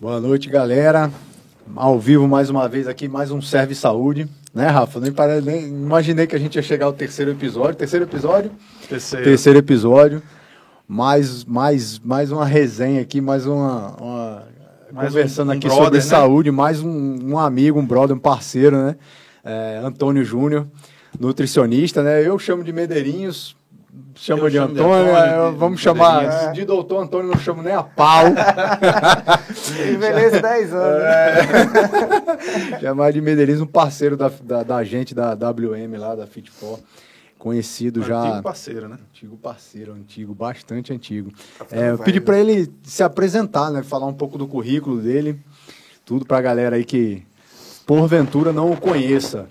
Boa noite, galera. Ao vivo mais uma vez aqui, mais um Serve Saúde. Né, Rafa? Nem, pare... Nem imaginei que a gente ia chegar ao terceiro episódio. Terceiro episódio? Terceiro. Terceiro episódio. Mais, mais, mais uma resenha aqui, mais uma. uma... Mais Conversando um- um aqui brother, sobre né? saúde, mais um, um amigo, um brother, um parceiro, né? É, Antônio Júnior, nutricionista, né? Eu chamo de Medeirinhos, chamo Eu de Antônio, Antônio, é, de- vamos de chamar Medeirinhos. de doutor Antônio, não chamo nem a pau. Envelhece 10 anos. É. Chamar de Medeirinhos, um parceiro da, da, da gente, da WM lá, da Fit4. Conhecido já. Antigo parceiro, né? Antigo parceiro, antigo, bastante antigo. ficando É, eu pedi né? para ele se apresentar, né? Falar um pouco do currículo dele. Tudo pra galera aí que, porventura, não o conheça.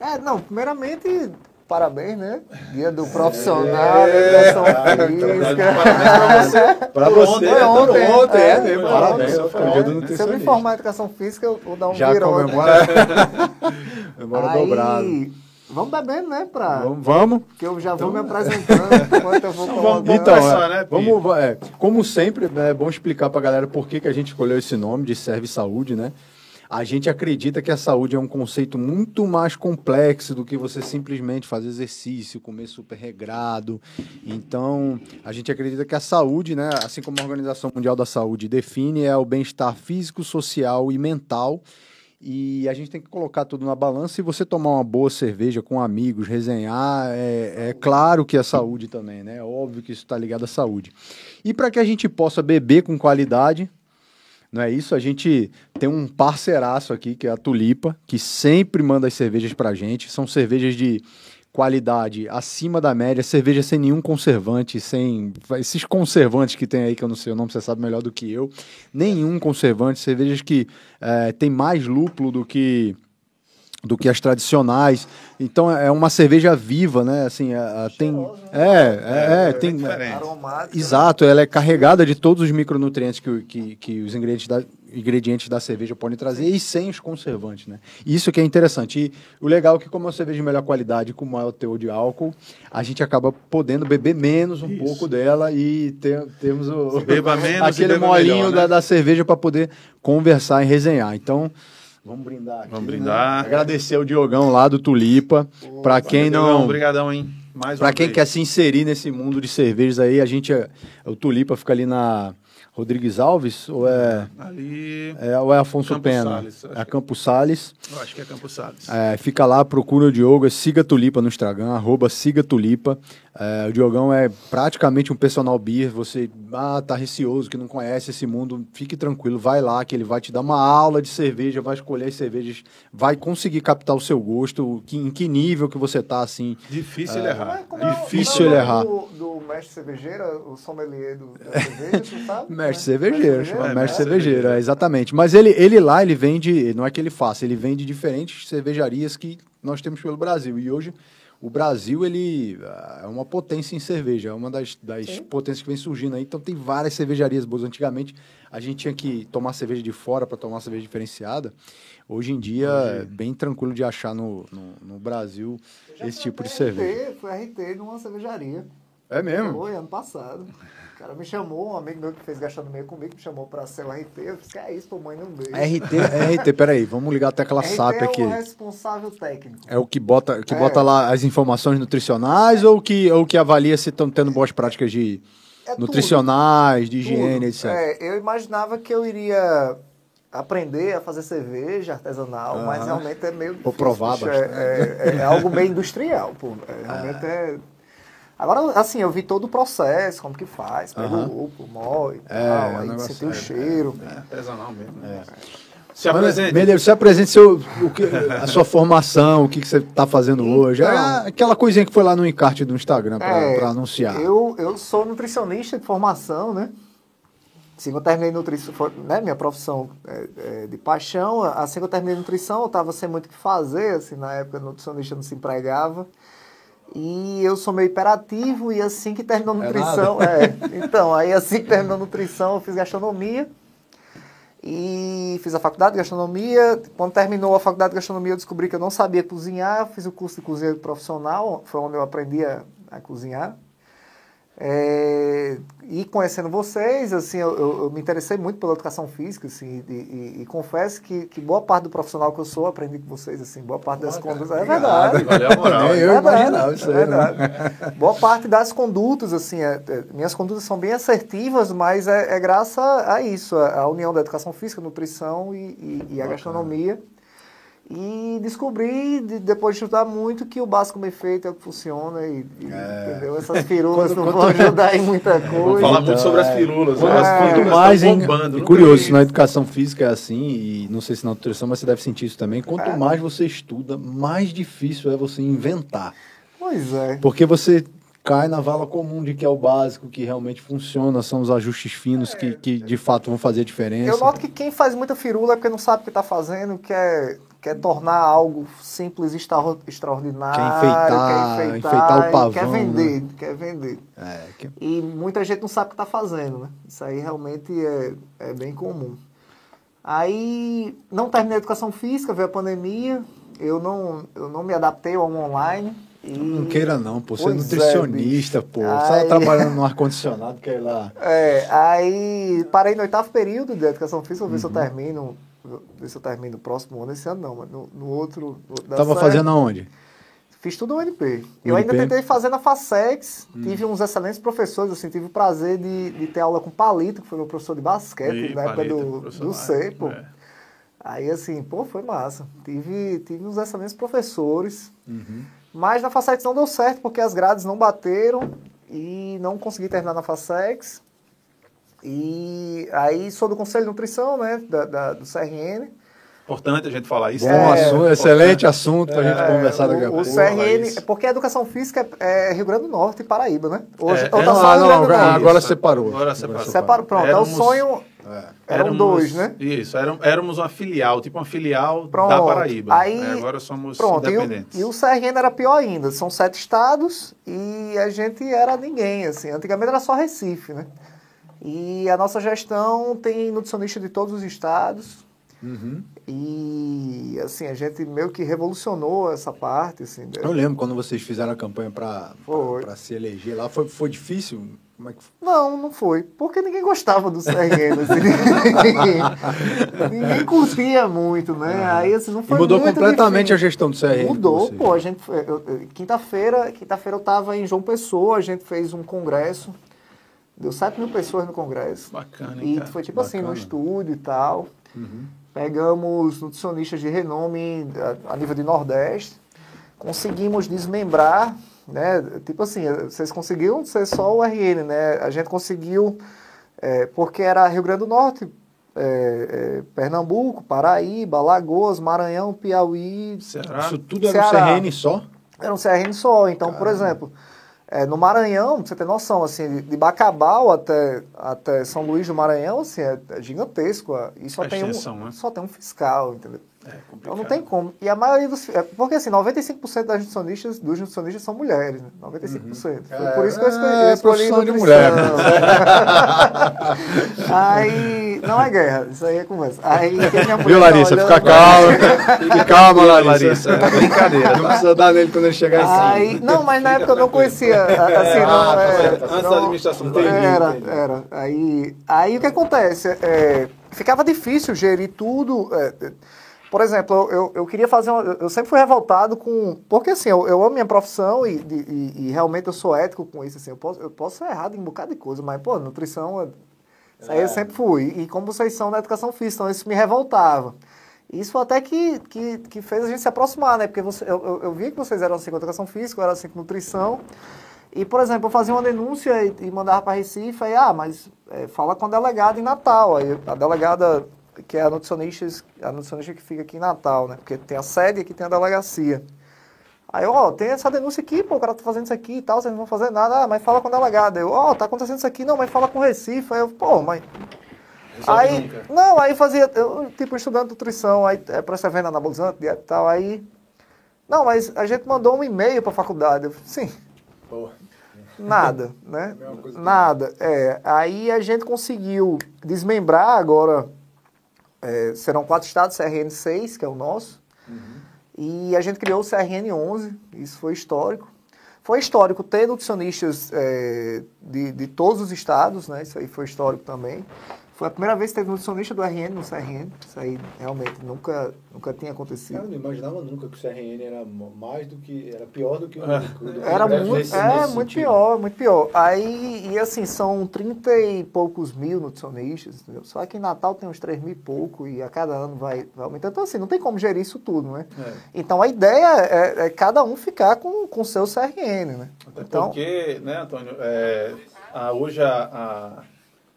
É, não, primeiramente, parabéns, né? Dia do profissional, educação física. Pra Por você, Foi ontem, ontem, ontem, é, é, Parabéns, ontem, foi o dia do Se eu me formar em educação física, eu vou dar um Já virão. comemora, comemora Aí, dobrado. Vamos bebendo, né? Pra... Vamos, vamos. Que eu já vou me apresentando enquanto eu vou colocando. Então, começar, é, né, vamos, é, como sempre, né, é bom explicar pra galera por que, que a gente escolheu esse nome de Serve Saúde, né? A gente acredita que a saúde é um conceito muito mais complexo do que você simplesmente fazer exercício, comer super regrado. Então, a gente acredita que a saúde, né, assim como a Organização Mundial da Saúde define, é o bem-estar físico, social e mental. E a gente tem que colocar tudo na balança. E você tomar uma boa cerveja com amigos, resenhar, é, é claro que é saúde também, né? É óbvio que isso está ligado à saúde. E para que a gente possa beber com qualidade, não é isso? A gente tem um parceiraço aqui, que é a Tulipa, que sempre manda as cervejas pra gente. São cervejas de qualidade acima da média, cerveja sem nenhum conservante, sem esses conservantes que tem aí, que eu não sei o nome, você sabe melhor do que eu. Nenhum conservante, cervejas que eh, tem mais lúpulo do que do que as tradicionais. Então é uma cerveja viva, né? Assim, é, tem é, é, é, tem diferente. Aromática. Exato, ela é carregada de todos os micronutrientes que, que, que os ingredientes da, ingredientes da cerveja podem trazer e sem os conservantes, né? Isso que é interessante. E o legal é que, como é uma cerveja de melhor qualidade, com maior teor de álcool, a gente acaba podendo beber menos um Isso. pouco dela e ter, temos o, Beba menos aquele beba molinho melhor, da, né? da cerveja para poder conversar e resenhar. Então. Vamos brindar aqui. Vamos né? brindar. Agradecer o Diogão lá do Tulipa. Para quem não. Obrigadão, hein? Mais Pra uma quem vez. quer se inserir nesse mundo de cervejas aí, a gente. é- O Tulipa fica ali na Rodrigues Alves ou é, Ali. é, ou é Afonso Campos Pena? Sales, acho é que- Campos Salles. Eu acho que é Campos Salles. É, fica lá, procura o Diogo, é siga Tulipa no Instagram, arroba siga Tulipa. É, o Diogão é praticamente um personal beer. Você ah, tá receoso, que não conhece esse mundo, fique tranquilo, vai lá que ele vai te dar uma aula de cerveja, vai escolher as cervejas, vai conseguir captar o seu gosto, que, em que nível que você tá assim. Difícil ele errar. Como é Difícil como é o ele nome errar. Do, do mestre cervejeiro, o sommelier do, da cerveja, tu sabe? Mestre cervejeiro, chama É, mestre mestre cervejeiro, é, exatamente. Mas ele, ele lá, ele vende, não é que ele faça, ele vende diferentes cervejarias que nós temos pelo Brasil. E hoje o Brasil, ele ah, é uma potência em cerveja, é uma das, das Sim. potências que vem surgindo aí. Então tem várias cervejarias boas. Antigamente a gente tinha que tomar cerveja de fora para tomar cerveja diferenciada. Hoje em dia é bem tranquilo de achar no, no, no Brasil esse tipo de cerveja. Fui RT numa cervejaria. É mesmo? Foi ano passado. O cara me chamou, um amigo meu que fez gastronomia comigo, me chamou pra ser o RT. Eu disse, que é isso, pô, mãe, não beijo. RT, RT, peraí, vamos ligar até aquela SAP é aqui. o responsável técnico. É o que bota, que É. bota lá as informações nutricionais ou que, ou que avalia se estão tendo boas práticas de É nutricionais, de higiene, tudo. etc. É, eu imaginava que eu iria aprender a fazer cerveja artesanal, mas Aham. realmente é meio Vou difícil, provar bastante. é, é- é algo bem industrial, pô. É, realmente é... Agora, assim, eu vi todo o processo, como que faz, pega Aham. o lúpulo, moe e É, tal, é um aí negócio- sentir o é, cheiro. É artesanal mesmo. né? Se apresente. Medeiros, você apresente seu, o que, a sua formação, o que, que você está fazendo hoje. É Então. aquela coisinha que foi lá no encarte do Instagram para É, anunciar. Eu, eu sou nutricionista de formação, né? Assim que eu terminei nutrição, foi, né, minha profissão é, é, de paixão, assim que eu terminei nutrição, eu estava sem muito o que fazer, assim, na época nutricionista não se empregava. E eu sou meio hiperativo e assim que terminou a É nutrição, é, então, aí assim que terminou nutrição, eu fiz gastronomia e fiz a faculdade de gastronomia. Quando terminou a faculdade de gastronomia, eu descobri que eu não sabia cozinhar, fiz o curso de cozinha profissional, foi onde eu aprendi a, a cozinhar. É, e conhecendo vocês, assim, eu, eu, eu me interessei muito pela educação física, assim, e, e- e confesso que, que boa parte do profissional que eu sou, aprendi com vocês, assim, boa parte das condutas. É verdade. Valeu a moral. Eu Verdade, imaginava isso é verdade. Boa parte das condutas, assim, é- é- minhas condutas são bem assertivas, mas é, é graças a isso, a, a união da educação física, nutrição e, e- e a gastronomia. E descobri, de- depois de estudar muito, que o básico bem feito é o que funciona e, e, entendeu? Essas firulas Quando- não quando- vão ajudar em muita Vamos coisa. falar muito sobre é. as firulas. Quanto, né? As É. firulas mais, estão hein? bombando. E Nunca curioso, vi isso na educação física é assim, e não sei se na nutrição, mas você deve sentir isso também. Quanto É. mais você estuda, mais difícil é você inventar. Pois é. Porque você cai na vala comum de que é o básico, que realmente funciona, são os ajustes finos que, que de fato vão fazer a diferença. Eu noto que quem faz muita firula é porque não sabe o que está fazendo, quer, quer tornar algo simples extra- extraordinário, Quer enfeitar, quer enfeitar o e pavão, quer né? vender, quer vender. É, que- E muita gente não sabe o que está fazendo, né? Isso aí realmente é, é bem comum. Aí, não terminei a educação física, veio a pandemia, eu não, eu não me adaptei ao online. E... Não queira não, pô. Você é é, nutricionista, bicho. pô. Você tá trabalhando no ar-condicionado, quer ir lá. É, aí parei no oitavo período de educação física, vou ver se eu Uhum. termino, ver se eu termino no próximo ano, esse ano não, mas no, no outro... no outro dá Tava certo. fazendo aonde? Fiz tudo no UNP. No Eu ainda UNP? tentei fazer na FASEX, Hum. tive uns excelentes professores, assim, tive o prazer de, de ter aula com o Palito, que foi meu professor de basquete, Ih, na época do, do lá, C, pô. é. Aí, assim, pô, foi massa. Tive, tive uns excelentes professores, Uhum. mas na FASEX não deu certo, porque as grades não bateram e não consegui terminar na FASEX. E aí sou do Conselho de Nutrição, né, da, da- do CRN. Importante a gente falar isso. Bom né? assunto, excelente assunto pra gente É, conversar daqui a o, o pouco. Boa, CRN, Laís. porque a educação física é, é Rio Grande do Norte e Paraíba, né? Hoje, É, ou é, tá não, não, do agora- agora separou. Agora separou. Separa, pronto, é o Éramos- sonho. É. Eram éramos- dois, né? Isso, éram- éramos uma filial, tipo uma filial Pronto. da Paraíba. Aí- É, agora somos Pronto, e o, independentes. e o CRN era pior ainda. São sete estados e a gente era ninguém, assim. Antigamente era só Recife, né? E a nossa gestão tem nutricionista de todos os estados. Uhum. E, assim, a gente meio que revolucionou essa parte, assim. Eu lembro quando vocês fizeram a campanha pra se eleger lá. Foi, foi difícil? Como é que foi? Não, não foi. Porque ninguém gostava do CRN. assim, ninguém, ninguém curtia muito, né? Aí, assim, não E foi mudou muito completamente a difícil. gestão do CRN. com Mudou, pô. A gente, quinta-feira, quinta-feira eu tava em João Pessoa, a gente fez um congresso. Deu 7 mil pessoas no congresso. Bacana, hein, E cara? foi tipo assim, no Bacana. estúdio e tal. Uhum. Pegamos nutricionistas de renome a, a nível de Nordeste. Conseguimos desmembrar, né? Tipo assim, vocês conseguiram ser só o RN, né? A gente conseguiu, é, porque era Rio Grande do Norte, é, é, Pernambuco, Paraíba, Alagoas, Maranhão, Piauí, Ceará. Isso tudo era Ceará. no CRN só? era um CRN só. Então, por exemplo, é, no Maranhão, pra você ter noção, assim, de- Bacabal até, até São Luís do Maranhão, assim, é, é gigantesco. E só A tem, um, né? só tem um fiscal, entendeu? É. Então não tem como. E a maioria dos. é, porque assim, 95% das nutricionistas, dos nutricionistas são mulheres, né? 95%. Foi por isso que eu escolhi, É, eu escolhi profissão de mulher. aí. Não é guerra, isso aí é conversa. Aí Viu, tá Larissa? olhando- Fica calma. Fica calma, Larissa. Larissa. É brincadeira. Não precisa dar nele quando ele chegar assim. Aí, não, mas na época eu não conhecia, assim, não, Ah, tá é. Antes da não- administração do Era, era. Aí, aí o que acontece? É, ficava difícil gerir tudo. É, é, por exemplo, eu, eu, queria fazer uma, eu sempre fui revoltado com. Porque assim, eu, eu amo minha profissão e, de- e, e realmente eu sou ético com isso. Assim, eu, posso, eu posso ser errado em um bocado de coisa, mas, pô, nutrição. é- Isso aí eu sempre fui. E como vocês são na educação física, então isso me revoltava. Isso até que, que, que fez a gente se aproximar, né? Porque você, eu, eu, eu vi que vocês eram assim com educação física, eu era assim com nutrição. E, por exemplo, eu fazia uma denúncia e, e mandava para Recife, aí, ah, mas é, fala com a delegada em Natal. Aí a delegada, que é a nutricionista, a nutricionista que fica aqui em Natal, né? Porque tem a sede e aqui tem a delegacia. Aí, ó, tem essa denúncia aqui, pô, o cara tá fazendo isso aqui e tal, vocês não vão fazer nada, ah, mas fala com a delegada. Eu, ó, tá acontecendo isso aqui, não, mas fala com o Recife. Aí eu, pô, mas Resolve Aí, nunca. não, aí fazia, eu, tipo, estudando nutrição, aí é para você vendo anabolizante, e tal, aí, não, mas a gente mandou um e-mail para a faculdade, eu, sim, Porra. nada, né, que- nada, é, aí a gente conseguiu desmembrar agora, é, serão quatro estados, CRN 6, que é o nosso, e a gente criou o CRN 11, isso foi histórico, Foi histórico ter nutricionistas é, de, de todos os estados, né? Isso aí foi histórico também. Foi a primeira vez que teve nutricionista do RN no CRN. Isso aí realmente nunca, nunca tinha acontecido. Eu não imaginava nunca que o CRN era mais do que. era pior do que o. É. do que o Era muito, nesse- é, nesse muito sentido. pior, muito pior. Aí, e assim, são 30 e poucos mil nutricionistas, entendeu? Só que em Natal tem uns 3 mil e pouco e a cada ano vai, vai aumentando. Então, assim, não tem como gerir isso tudo, né? É. Então, a ideia é, é cada um ficar com o seu CRN, né? Até Então, porque, né, Antônio, é, a- hoje a, a,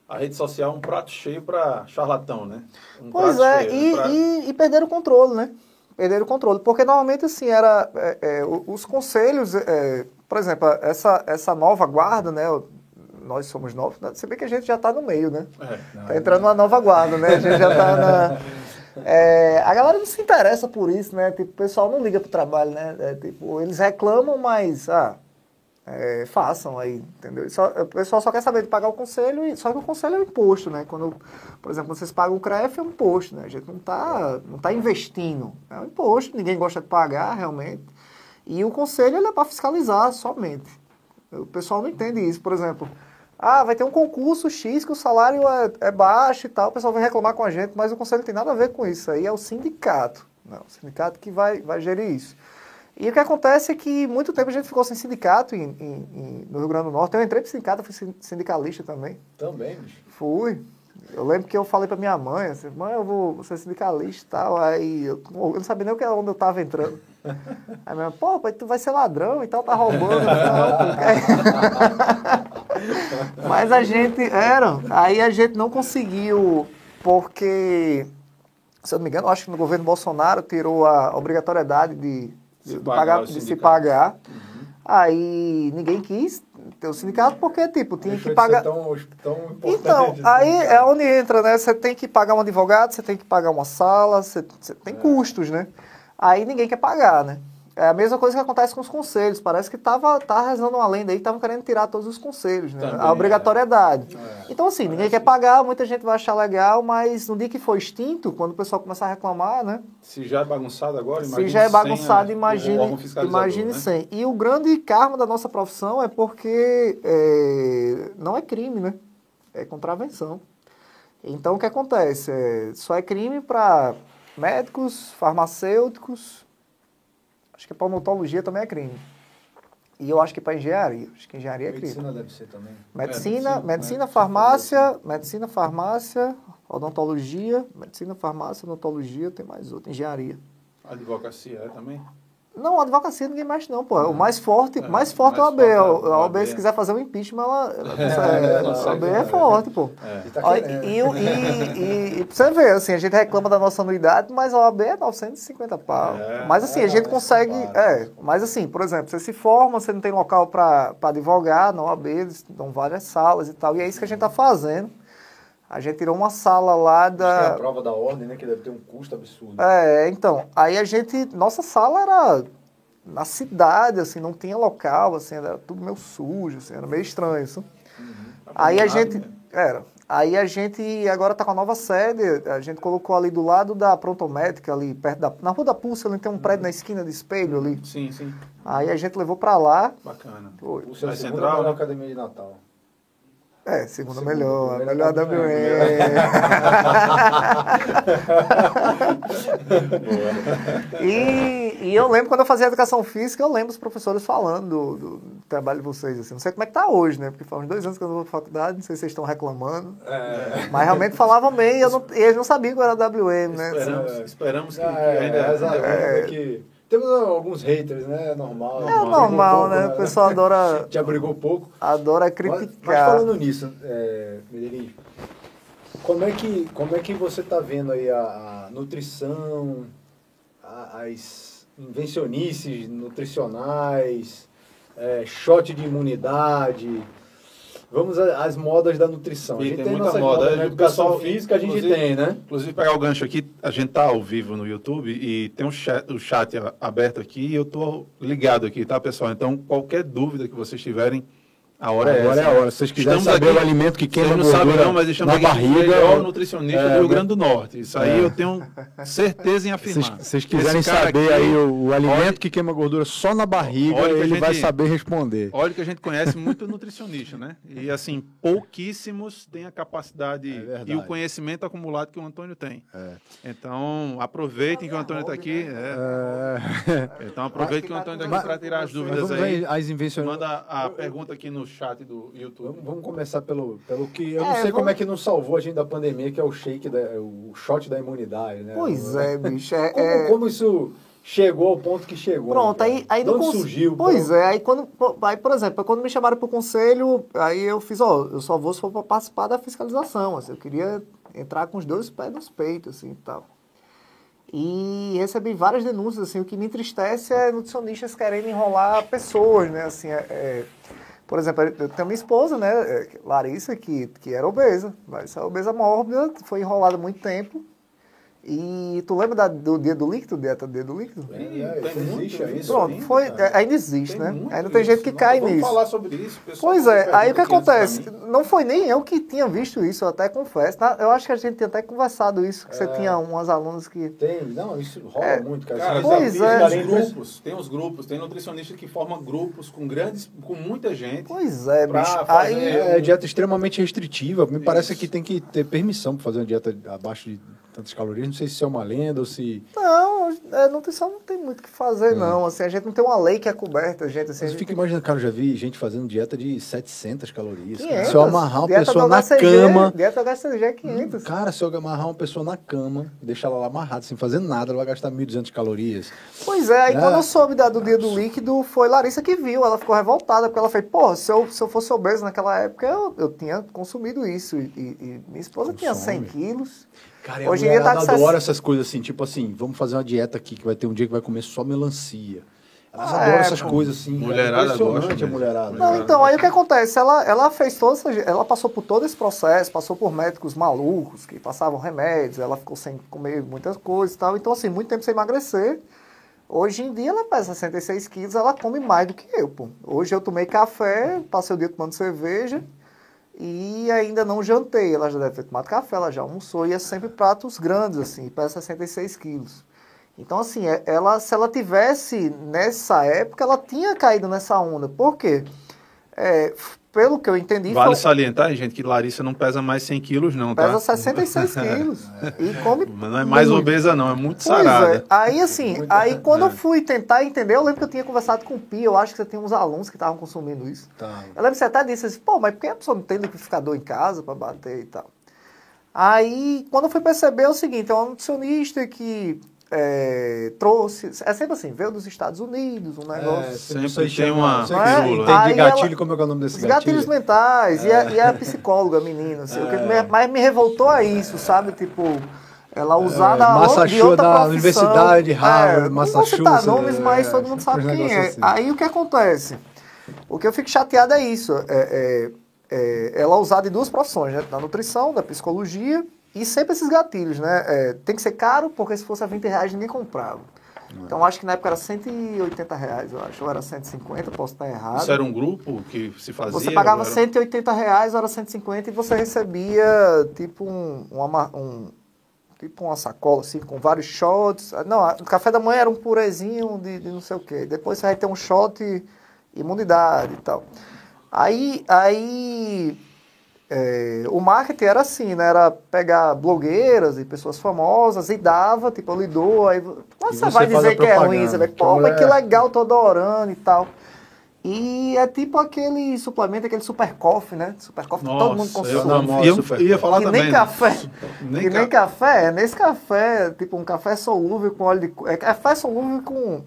a rede social é um prato cheio para charlatão, né? Um Pois é, cheio, e, né, pra- e, e perderam o controle, né? Perderam o controle. Porque normalmente, assim, era. é, é, os conselhos, é, por exemplo, essa, essa nova guarda, né? Nós somos novos, né? se bem que a gente já está no meio, né? É. Tá entrando uma nova guarda, né? A gente já tá na. É, a galera não se interessa por isso, né? Tipo, o pessoal não liga pro trabalho, né? É, tipo, eles reclamam, mas. Ah, é, façam aí, entendeu? Só- o pessoal só quer saber de pagar o conselho, e, só que o conselho é um imposto, né? Quando, por exemplo, vocês pagam o CREF, é um imposto, né? A gente não tá, não tá investindo. É um imposto, ninguém gosta de pagar, realmente. E o conselho ele é para fiscalizar somente. O pessoal não entende isso. Por exemplo, ah, vai ter um concurso X que o salário é, é baixo e tal, o pessoal vai reclamar com a gente, mas o conselho não tem nada a ver com isso. Aí é o sindicato. Não, o sindicato que vai, vai gerir isso. E o que acontece é que muito tempo a gente ficou sem sindicato em- em- em- no Rio Grande do Norte. Eu entrei para sindicato, fui sin- sindicalista também. Também, bicho. Fui. Eu lembro que eu falei para minha mãe, assim, mãe, eu vou ser sindicalista e tal. Aí eu, eu não sabia nem o que, onde eu estava entrando. Aí minha mãe, pô, pai, tu vai ser ladrão e tal, tá roubando e tal. Mas a gente, era, aí a gente não conseguiu, porque, se eu não me engano, acho que no governo Bolsonaro tirou a obrigatoriedade de, de, Se de pagar de se pagar. Aí ninguém quis ter o sindicato porque, tipo, tinha Deixou que pagar... Tão, tão Então, aí é onde entra, né? Você tem que pagar um advogado, você tem que pagar uma sala, você, você É. tem custos, né? Aí ninguém quer pagar, né? É a mesma coisa que acontece com os conselhos. Parece que tava, tá rezando uma lenda aí que estavam querendo tirar todos os conselhos, né? Também, a obrigatoriedade. É. Então, assim, ninguém quer pagar, muita gente vai achar legal, mas no dia que for extinto, quando o pessoal começar a reclamar, né? Se já é bagunçado agora, Se imagine já é sem, bagunçado, né, imagine, imagine né? sem. E o grande karma da nossa profissão é porque é, não é crime, né? É contravenção. Então, o que acontece? É, só é crime para médicos, farmacêuticos, acho que para odontologia também é crime. E eu acho que para engenharia. Acho que engenharia é crime. Medicina deve ser também. Medicina, medicina, medicina, né? farmácia, medicina, farmácia, odontologia, medicina, farmácia, odontologia, tem mais outra, engenharia. Advocacia é também? Não, advocacia ninguém mexe não, pô. O mais forte, É, mais forte é o mais AB. forte é o A OAB, AB. se quiser fazer um impeachment, ela, ela É, ela a OAB é é. forte, pô. É. E tá querendo. E, e, e, e pra você ver, assim, a gente reclama da nossa anuidade, mas a OAB é 950 pau. É, mas assim, é, a gente consegue. É, mas assim, por exemplo, você se forma, você não tem local para advogar, na OAB, eles dão várias salas e tal. E é isso que a gente tá fazendo. A gente tirou uma sala lá que é a da. prova da ordem, né? Que deve ter um custo absurdo. É, então, aí a gente, nossa sala era na cidade, assim, não tinha local, assim, era tudo meio sujo, assim, era meio estranho isso. Aí a gente, né? era, aí a gente agora tá com a nova sede, a gente colocou ali do lado da Prontomédica, ali perto da, na Rua da Pulsa, ali tem um prédio na esquina de espelho ali. Sim, sim. Aí a gente levou pra lá, Bacana. Foi. O seu É central, melhor né? academia de Natal. É, segunda Segunda, melhor, a melhor melhor da WE. E, e eu lembro quando eu fazia educação física, eu lembro os professores falando do, do trabalho de vocês. Assim. Não sei como é que tá hoje, né? Porque faz uns dois anos que eu não vou pra faculdade, não sei se vocês estão reclamando. É. Mas realmente falavam bem e, eu não- e eles não sabiam que era WM, né? Esperamos, É. esperamos que, Ah, que é, ainda... é, É. é que Temos alguns haters, né? É normal. É normal, um pouco, né? O pessoal adora, Já brigou pouco. adora Mas, criticar. mas falando nisso, é, Medellín, como é que como é que você está vendo aí a, a nutrição, a- as invencionices nutricionais, é, shot de imunidade? Vamos a- às modas da nutrição. A E gente tem tem, muita moda, modas né? educação pessoal, física, a gente tem, né? Inclusive, pegar o gancho aqui, a gente tá ao vivo no YouTube e tem um chat, o chat a- aberto aqui e eu tô ligado aqui, tá, pessoal? Então, qualquer dúvida que vocês tiverem, A hora é Agora essa. é a hora. Se vocês quiserem Estamos saber aqui- o alimento que queima Vocês não gordura sabem não, mas estamos na o barriga... melhor nutricionista É, do Rio Grande do Norte. Isso aí É. eu tenho certeza em Se afirmar. vocês- vocês quiserem saber aqui- aí o, o alimento olha- que queima gordura só na barriga, ele vai gente- saber responder. Olha que a gente conhece muito nutricionista, né? E assim, pouquíssimos têm a capacidade É e o conhecimento acumulado que o Antônio tem. É. Então, aproveitem que o Antônio está aqui. é. É, Então, aproveitem que o Antônio está aqui para tirar as dúvidas aí. as invenções. Manda a pergunta aqui no chat do YouTube. Vamos, vamos começar pelo, pelo que. Eu não É, sei vamos- como é que não salvou a gente da pandemia, que é o shake, da, o shot da imunidade, né? Pois é, bicho. É, Como, é- como isso chegou ao ponto que chegou? Pronto, né, aí, aí onde cons- surgiu? Pois é, aí quando, aí, por exemplo, quando me chamaram pro conselho, aí eu fiz, ó, eu só vou se for pra participar da fiscalização, assim, eu queria entrar com os dois pés nos peitos, assim, e tal. E recebi várias denúncias, assim, o que me entristece é nutricionistas querendo enrolar pessoas, né, assim, é, é- por exemplo, eu tenho minha esposa, né, é, Larissa, que, que era obesa, Larissa é obesa mórbida, foi enrolada muito tempo, e tu lembra da- do dia do líquido, dieta do dia do líquido? É, Tem isso muito existe isso. isso Pronto, ainda, foi, cara? ainda existe, Tem né? muito Ainda tem gente que isso. cai Vamos nisso. falar sobre isso. pessoal Pois é, aí o que acontece? Não foi nem eu que tinha visto isso, eu até confesso. Eu acho que a gente tinha até conversado isso, que você É. tinha umas alunas que. Tem, não, isso rola É. muito, cara. Cara, Isso Pois é. tem é os grupos, tem os grupos, tem nutricionista que forma grupos com grandes, com muita gente. Pois é, bicho. fazer- Aí. É, dieta extremamente restritiva. Me parece Isso. que tem que ter permissão para fazer uma dieta abaixo de tantas calorias. Não sei se isso é uma lenda ou se. Não, é, nutrição não tem muito o que fazer, não. Assim, a gente não tem uma lei que é coberta, gente. Assim, Mas gente tem- imaginando, cara, eu já vi gente fazendo dieta de 700 calorias. cara. 500. Se eu amarrar uma Dieta pessoa na HCG, cama. Dieta HCG é 500. Cara, se eu amarrar uma pessoa na cama, deixar ela lá amarrada sem fazer nada, ela vai gastar 1.200 calorias. Pois é, aí É. quando eu soube da, do dia do líquido, foi Larissa que viu. Ela ficou revoltada, porque ela fez, pô, se eu, se eu fosse obeso naquela época, eu, eu tinha consumido isso. E, e- minha esposa tinha 100 Consome. quilos. Cara, Hoje em dia tá adora 60. essas coisas assim, tipo assim, vamos fazer uma dieta aqui que vai ter um dia que vai comer só melancia. Elas Ah, adoram é, essas pô. coisas assim. Mulherada Impressionante gosta mesmo. mulherada. Não, então, aí o que acontece? Ela, ela fez toda essa, ela passou por todo esse processo, passou por médicos malucos que passavam remédios, ela ficou sem comer muitas coisas e tal. Então, assim, muito tempo sem emagrecer. Hoje em dia ela pesa 66 quilos, ela come mais do que eu, pô. Hoje eu tomei café, passei o dia tomando cerveja e ainda não jantei. Ela já deve ter tomado café, ela já almoçou e é sempre pratos grandes, assim, pesa 66 quilos. Então, assim, é- ela, se ela tivesse nessa época, ela tinha caído nessa onda. Por quê? É, pelo que eu entendi, Vale foi- salientar, gente, que Larissa não pesa mais 100 quilos, não, tá? pesa 66 quilos. e come Mas não é mais muito. obesa, não, é muito Pois sarada. é. Aí, assim, Muito- aí quando é. eu fui tentar entender, eu lembro que eu tinha conversado com o Pia, eu acho que você tem uns alunos que estavam consumindo isso. Tá. Eu lembro que você até disse assim, pô, mas por que a pessoa não tem liquidificador em casa para bater e tal? Aí, quando eu fui perceber é o seguinte, é um nutricionista que é, trouxe, é sempre assim, veio dos Estados Unidos, um negócio... É, Sempre aí tem uma Não é? entende Aí gatilho, ela- como é que é o nome desse gatilho? gatilhos mentais, e, a, e a psicóloga, a menina, assim, o que me, mais me revoltou é isso, sabe? Tipo, ela usar É, Massachusetts, de outra da profissão. Universidade de Harvard, é, Não vou Massachusetts, citar nomes, mas é, todo mundo sabe quem é. assim. Aí o que acontece? O que eu fico chateado é isso, é, é- é ela usar de duas profissões, né? Da nutrição, da psicologia, e sempre esses gatilhos, né? É, tem que ser caro, porque se fosse a 20 reais ninguém comprava. Então acho que na época era 180 reais, eu acho, ou era 150, posso estar errado. Isso era um grupo que se fazia? Você pagava ou era- 180 reais, era 150 e você recebia tipo um, uma, ma- um- tipo uma sacola assim com vários shots. Não, a- o café da manhã era um purezinho de, de não sei o quê. Depois você vai ter um shot imunidade e tal. Aí, aí é, o marketing era assim, né? Era pegar blogueiras e pessoas famosas e dava, tipo, eu lhe dou, aí mas E você você vai dizer que é ruim, você vai, pô, mas que legal, tô adorando e tal. E é tipo aquele suplemento, aquele super coffee, né? Super coffee que todo mundo Nossa, eu, consome. namoro ia, super ia falar que também. nem né? café. Nem nem ca- café, é nesse café, tipo um café solúvel com óleo de. É café solúvel com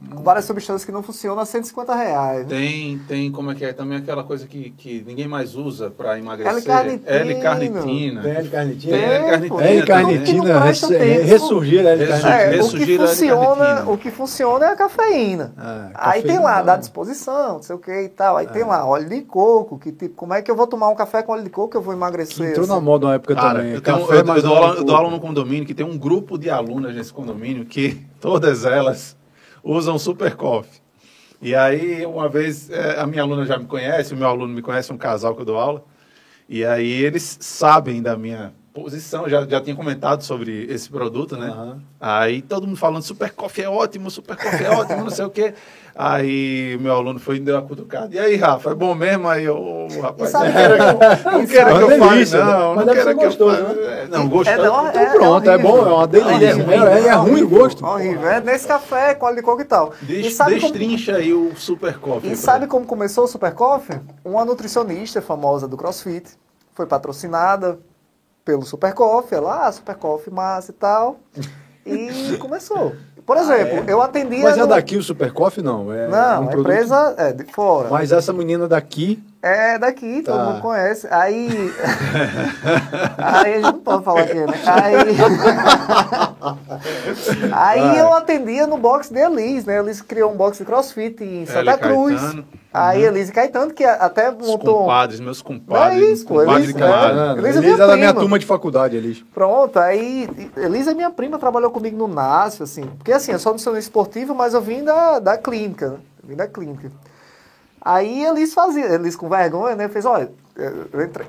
várias substâncias que não funcionam a 150 reais. né? Tem, tem, como é que é? Também aquela coisa que, que ninguém mais usa para emagrecer. L-carnitina. L-carnitina. Tem L-carnitina? Tem, L-carnitina. É, Tudo que carnitina, não presta res- tem. ressurgir a L-carnitina. É, o que ressurgir a funciona, L-carnitina. o que funciona é a cafeína. É, Aí tem cafeína lá, não. dá disposição, não sei o que e tal. Aí tem lá, óleo de coco, que tipo, como é que eu vou tomar um café com óleo de coco que eu vou emagrecer? Entrou na assim? moda uma época Cara, também. eu, tenho, eu, dou aula, de eu dou aula coco. no condomínio que tem um grupo de alunas nesse condomínio que todas elas usam super coffee. E aí, uma vez, é, a minha aluna já me conhece, o meu aluno me conhece, um casal que eu dou aula. E aí eles sabem da minha posição, já, já tinha comentado sobre esse produto, né? Aham. Aí todo mundo falando, Super Coffee é ótimo, Super Coffee é ótimo, não sei o quê. Aí meu aluno foi e deu uma cutucada. E aí, Rafa, é bom mesmo? Aí eu, ô, rapaz, E sabe não quero que eu, não quero que eu fale, né? não, Mas não quero que eu fale. né? É, Não, gostoso. É, não, Então pronto, é horrível. bom, é uma delícia. É ruim, É, é ruim o gosto. Horrível. É nesse café, com óleo de coco e tal. Des- e sabe como, destrincha aí o Super Coffee. e pra- sabe como começou o Super Coffee? Uma nutricionista famosa do CrossFit foi patrocinada pelo Super Coffee. Ela, ah, Super Coffee massa e tal. E começou. Por exemplo, eu atendia. Mas é no- daqui o Super Coffee, não? É Não, um a produto- empresa é de fora. Mas essa menina daqui, É daqui, todo Tá. mundo conhece. Aí. aí a gente não pode falar aqui, né? Aí. aí Vai. eu atendia no box de Elis, né? Elis criou um box de crossfit em Santa Hélio Cruz. Caetano. Aí Elis e Caetano, que até Os montou. compadres, meus Não é compadres. isso, pô, compadres Elis, de camarada. é. Elis, Elis é minha é da minha turma de faculdade, Elis. Pronto, aí Elisa é minha prima, trabalhou comigo no NASF, assim, porque assim, eu sou nutricionista esportivo, mas eu vim da, da clínica, né? Vim da clínica. Aí Elis fazia, Elis com vergonha, né, fez, olha, eu entrei,